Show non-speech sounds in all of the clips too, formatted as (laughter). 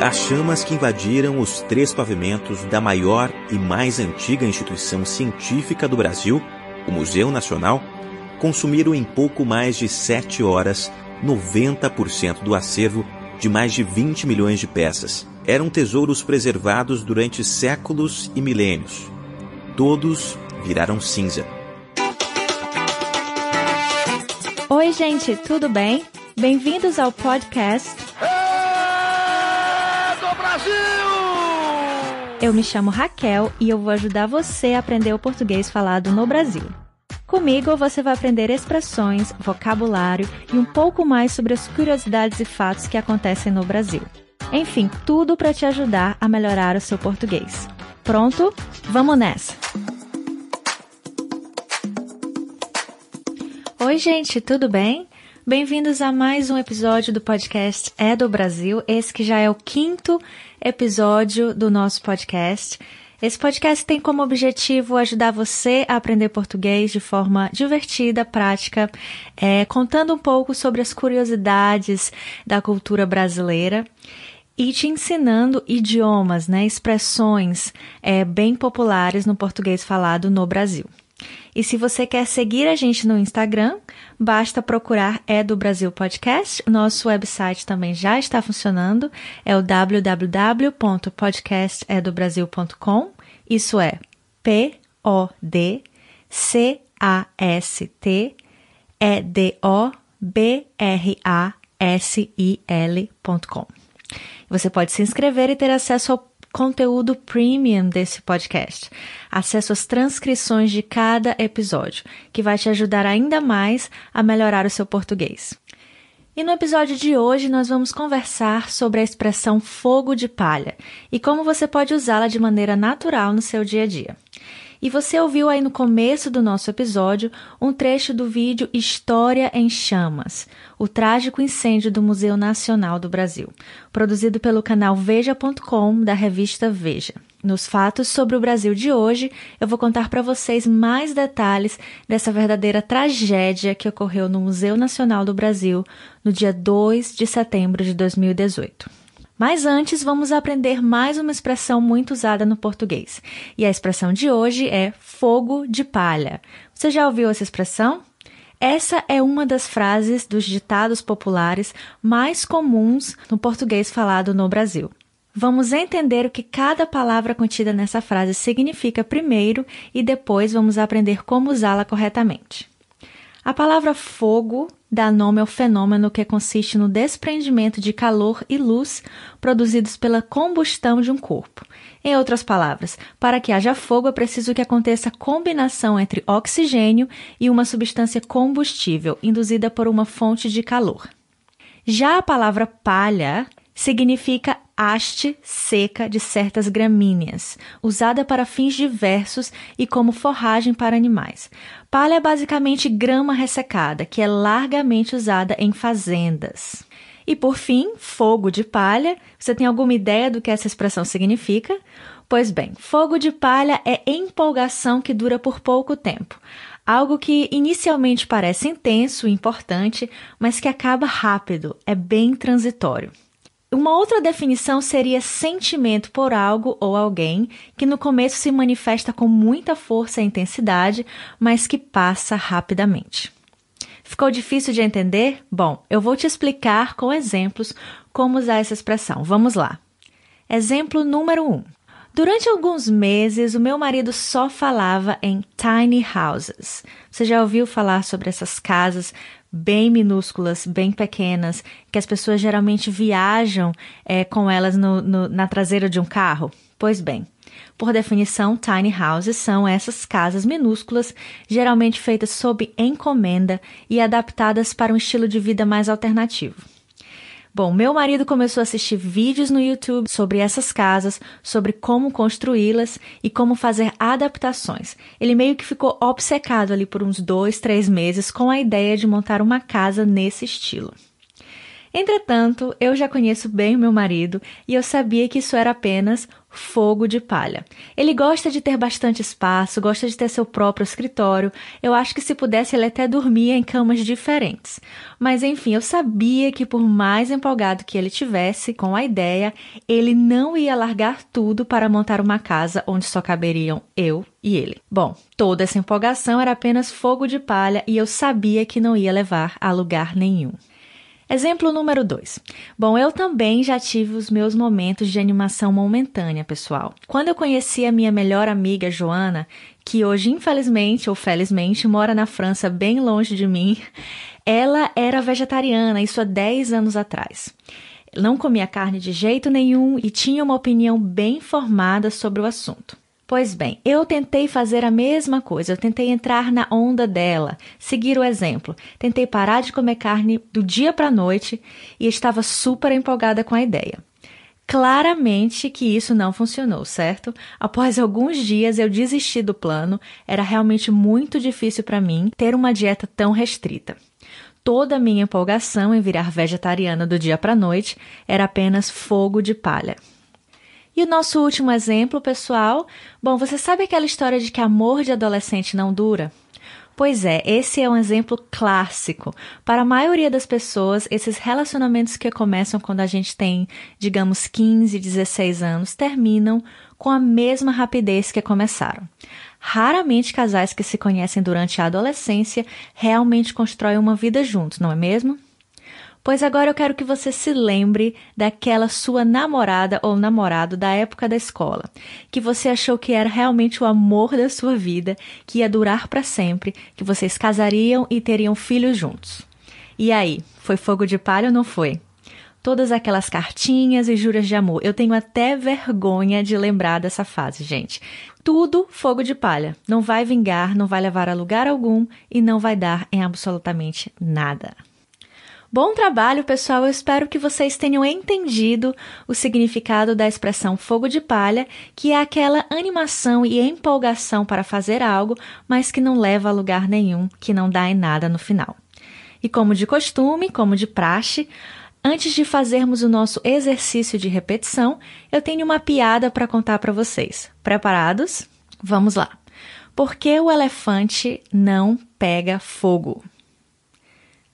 As chamas que invadiram os três pavimentos da maior e mais antiga instituição científica do Brasil, o Museu Nacional, consumiram em pouco mais de sete horas 90% do acervo de mais de 20 milhões de peças. Eram tesouros preservados durante séculos e milênios. Todos viraram cinza. Oi, gente, tudo bem? Bem-vindos ao podcast Brasil! Eu me chamo Raquel e eu vou ajudar você a aprender o português falado no Brasil. Comigo você vai aprender expressões, vocabulário e um pouco mais sobre as curiosidades e fatos que acontecem no Brasil. Enfim, tudo para te ajudar a melhorar o seu português. Pronto? Vamos nessa! Oi, gente, tudo bem? Bem-vindos a mais um episódio do podcast É do Brasil. Esse que já é o quinto episódio do nosso podcast. Esse podcast tem como objetivo ajudar você a aprender português de forma divertida, prática, é, contando um pouco sobre as curiosidades da cultura brasileira e te ensinando idiomas, né, expressões é, bem populares no português falado no Brasil. E se você quer seguir a gente no Instagram, basta procurar É do Brasil Podcast. Nosso website também já está funcionando. É o www.podcastedobrasil.com. Isso é P O D C A S T E D O B R A S I L.com. Você pode se inscrever e ter acesso ao conteúdo premium desse podcast. Acesso às transcrições de cada episódio, que vai te ajudar ainda mais a melhorar o seu português. E no episódio de hoje nós vamos conversar sobre a expressão fogo de palha e como você pode usá-la de maneira natural no seu dia a dia. E você ouviu aí no começo do nosso episódio um trecho do vídeo História em Chamas, o trágico incêndio do Museu Nacional do Brasil, produzido pelo canal Veja.com da revista Veja. Nos fatos sobre o Brasil de hoje, eu vou contar para vocês mais detalhes dessa verdadeira tragédia que ocorreu no Museu Nacional do Brasil no dia 2 de setembro de 2018. Mas antes, vamos aprender mais uma expressão muito usada no português. E a expressão de hoje é fogo de palha. Você já ouviu essa expressão? Essa é uma das frases dos ditados populares mais comuns no português falado no Brasil. Vamos entender o que cada palavra contida nessa frase significa primeiro e depois vamos aprender como usá-la corretamente. A palavra fogo dá nome ao fenômeno que consiste no desprendimento de calor e luz produzidos pela combustão de um corpo. Em outras palavras, para que haja fogo é preciso que aconteça a combinação entre oxigênio e uma substância combustível induzida por uma fonte de calor. Já a palavra palha significa haste seca de certas gramíneas, usada para fins diversos e como forragem para animais. Palha é basicamente grama ressecada, que é largamente usada em fazendas. E por fim, fogo de palha. Você tem alguma ideia do que essa expressão significa? Pois bem, fogo de palha é empolgação que dura por pouco tempo. Algo que inicialmente parece intenso e importante, mas que acaba rápido, é bem transitório. Uma outra definição seria sentimento por algo ou alguém que no começo se manifesta com muita força e intensidade, mas que passa rapidamente. Ficou difícil de entender? Bom, eu vou te explicar com exemplos como usar essa expressão. Vamos lá. Exemplo número 1. Um. Durante alguns meses, o meu marido só falava em tiny houses. Você já ouviu falar sobre essas casas bem minúsculas, bem pequenas, que as pessoas geralmente viajam é, com elas no, no, na traseira de um carro? Pois bem, por definição, tiny houses são essas casas minúsculas, geralmente feitas sob encomenda e adaptadas para um estilo de vida mais alternativo. Bom, meu marido começou a assistir vídeos no YouTube sobre essas casas, sobre como construí-las e como fazer adaptações. Ele meio que ficou obcecado ali por uns dois, três meses com a ideia de montar uma casa nesse estilo. Entretanto, eu já conheço bem o meu marido e eu sabia que isso era apenas fogo de palha. Ele gosta de ter bastante espaço, gosta de ter seu próprio escritório. Eu acho que se pudesse ele até dormia em camas diferentes. Mas enfim, eu sabia que por mais empolgado que ele tivesse com a ideia, ele não ia largar tudo para montar uma casa onde só caberiam eu e ele. Bom, toda essa empolgação era apenas fogo de palha e eu sabia que não ia levar a lugar nenhum. Exemplo número 2. Bom, eu também já tive os meus momentos de animação momentânea, pessoal. Quando eu conheci a minha melhor amiga Joana, que hoje, infelizmente ou felizmente, mora na França, bem longe de mim, (laughs) ela era vegetariana, isso há 10 anos atrás. Não comia carne de jeito nenhum e tinha uma opinião bem formada sobre o assunto. Pois bem, eu tentei fazer a mesma coisa, eu tentei entrar na onda dela, seguir o exemplo. Tentei parar de comer carne do dia para a noite e estava super empolgada com a ideia. Claramente que isso não funcionou, certo? Após alguns dias eu desisti do plano, era realmente muito difícil para mim ter uma dieta tão restrita. Toda a minha empolgação em virar vegetariana do dia para a noite era apenas fogo de palha. E o nosso último exemplo, pessoal. Bom, você sabe aquela história de que amor de adolescente não dura? Pois é, esse é um exemplo clássico. Para a maioria das pessoas, esses relacionamentos que começam quando a gente tem, digamos, 15, 16 anos, terminam com a mesma rapidez que começaram. Raramente casais que se conhecem durante a adolescência realmente constroem uma vida juntos, não é mesmo? Pois agora eu quero que você se lembre daquela sua namorada ou namorado da época da escola, que você achou que era realmente o amor da sua vida, que ia durar para sempre, que vocês casariam e teriam filhos juntos. E aí, foi fogo de palha ou não foi? Todas aquelas cartinhas e juras de amor. Eu tenho até vergonha de lembrar dessa fase, gente. Tudo fogo de palha. Não vai vingar, não vai levar a lugar algum e não vai dar em absolutamente nada. Bom trabalho, pessoal. Eu espero que vocês tenham entendido o significado da expressão fogo de palha, que é aquela animação e empolgação para fazer algo, mas que não leva a lugar nenhum, que não dá em nada no final. E como de costume, como de praxe, antes de fazermos o nosso exercício de repetição, eu tenho uma piada para contar para vocês. Preparados? Vamos lá. Por que o elefante não pega fogo?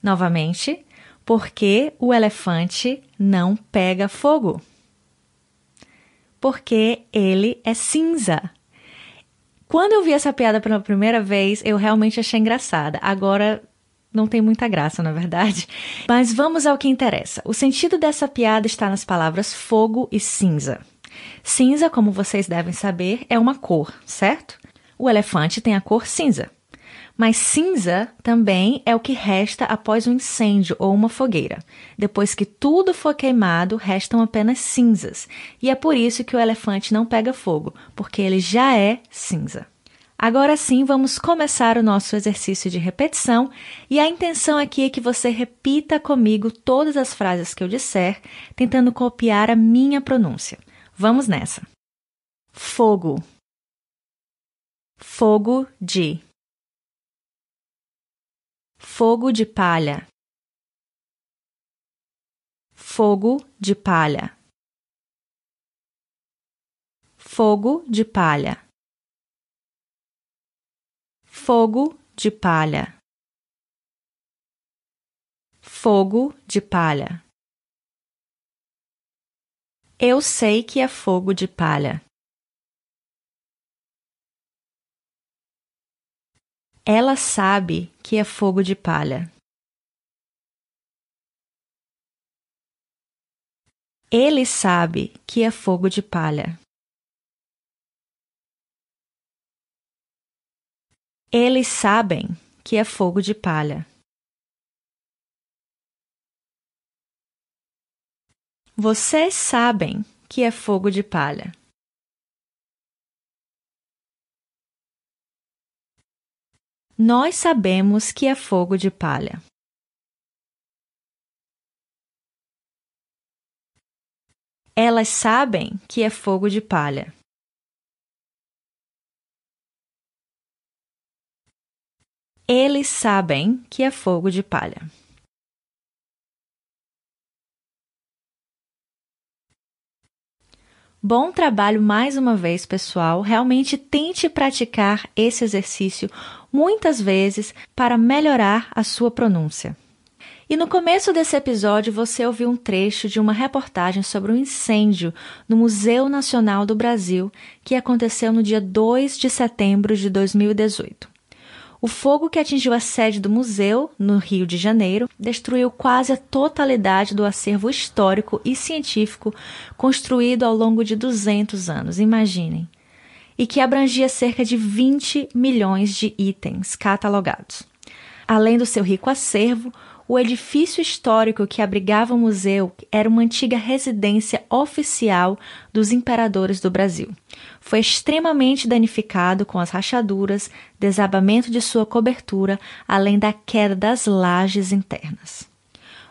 Novamente, por que o elefante não pega fogo? Porque ele é cinza. Quando eu vi essa piada pela primeira vez, eu realmente achei engraçada. Agora não tem muita graça, na verdade. (laughs) Mas vamos ao que interessa. O sentido dessa piada está nas palavras fogo e cinza. Cinza, como vocês devem saber, é uma cor, certo? O elefante tem a cor cinza. Mas cinza também é o que resta após um incêndio ou uma fogueira. Depois que tudo for queimado, restam apenas cinzas. E é por isso que o elefante não pega fogo, porque ele já é cinza. Agora sim, vamos começar o nosso exercício de repetição, e a intenção aqui é que você repita comigo todas as frases que eu disser, tentando copiar a minha pronúncia. Vamos nessa. Fogo. Fogo de fogo de palha, fogo de palha, fogo de palha, fogo de palha, fogo de palha. Eu sei que é fogo de palha. Ela sabe que é fogo de palha. Ele sabe que é fogo de palha. Eles sabem que é fogo de palha. Vocês sabem que é fogo de palha. Nós sabemos que é fogo de palha. Elas sabem que é fogo de palha. Eles sabem que é fogo de palha. Bom trabalho mais uma vez, pessoal. Realmente tente praticar esse exercício muitas vezes para melhorar a sua pronúncia. E no começo desse episódio você ouviu um trecho de uma reportagem sobre um incêndio no Museu Nacional do Brasil que aconteceu no dia 2 de setembro de 2018. O fogo que atingiu a sede do museu, no Rio de Janeiro, destruiu quase a totalidade do acervo histórico e científico construído ao longo de 200 anos, imaginem, e que abrangia cerca de 20 milhões de itens catalogados. Além do seu rico acervo, o edifício histórico que abrigava o museu era uma antiga residência oficial dos imperadores do Brasil. Foi extremamente danificado com as rachaduras, desabamento de sua cobertura, além da queda das lajes internas.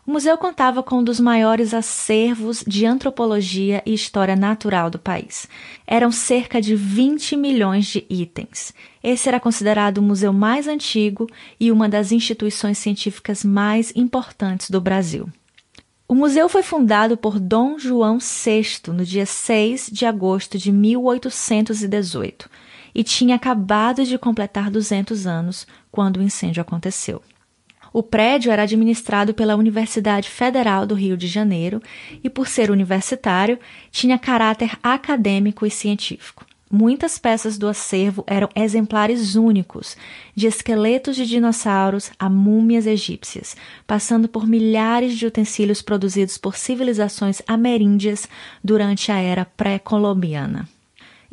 O museu contava com um dos maiores acervos de antropologia e história natural do país. Eram cerca de 20 milhões de itens. Esse era considerado o museu mais antigo e uma das instituições científicas mais importantes do Brasil. O museu foi fundado por Dom João VI no dia 6 de agosto de 1818 e tinha acabado de completar 200 anos quando o incêndio aconteceu. O prédio era administrado pela Universidade Federal do Rio de Janeiro e, por ser universitário, tinha caráter acadêmico e científico. Muitas peças do acervo eram exemplares únicos, de esqueletos de dinossauros a múmias egípcias, passando por milhares de utensílios produzidos por civilizações ameríndias durante a era pré-colombiana.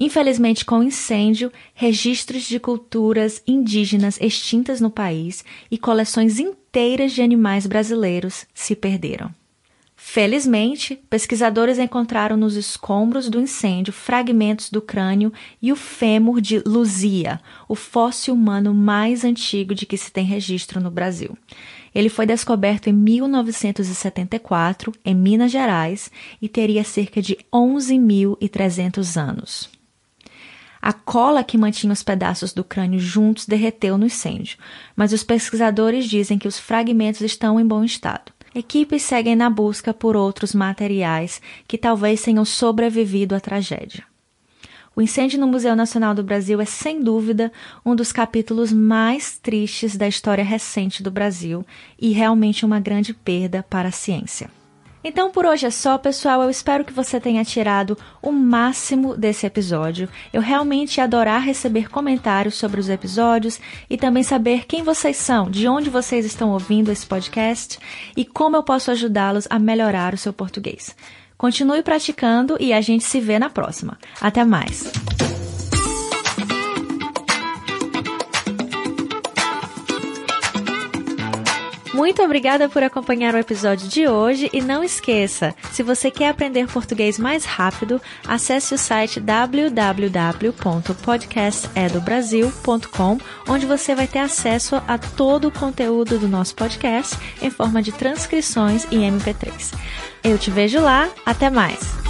Infelizmente, com o incêndio, registros de culturas indígenas extintas no país e coleções inteiras de animais brasileiros se perderam. Felizmente, pesquisadores encontraram nos escombros do incêndio fragmentos do crânio e o fêmur de Luzia, o fóssil humano mais antigo de que se tem registro no Brasil. Ele foi descoberto em 1974, em Minas Gerais, e teria cerca de 11.300 anos. A cola que mantinha os pedaços do crânio juntos derreteu no incêndio, mas os pesquisadores dizem que os fragmentos estão em bom estado. Equipes seguem na busca por outros materiais que talvez tenham sobrevivido à tragédia. O incêndio no Museu Nacional do Brasil é, sem dúvida, um dos capítulos mais tristes da história recente do Brasil e realmente uma grande perda para a ciência. Então por hoje é só, pessoal. Eu espero que você tenha tirado o máximo desse episódio. Eu realmente ia adorar receber comentários sobre os episódios e também saber quem vocês são, de onde vocês estão ouvindo esse podcast e como eu posso ajudá-los a melhorar o seu português. Continue praticando e a gente se vê na próxima. Até mais! Muito obrigada por acompanhar o episódio de hoje e não esqueça, se você quer aprender português mais rápido, acesse o site www.podcastedobrasil.com, onde você vai ter acesso a todo o conteúdo do nosso podcast em forma de transcrições e MP3. Eu te vejo lá, até mais!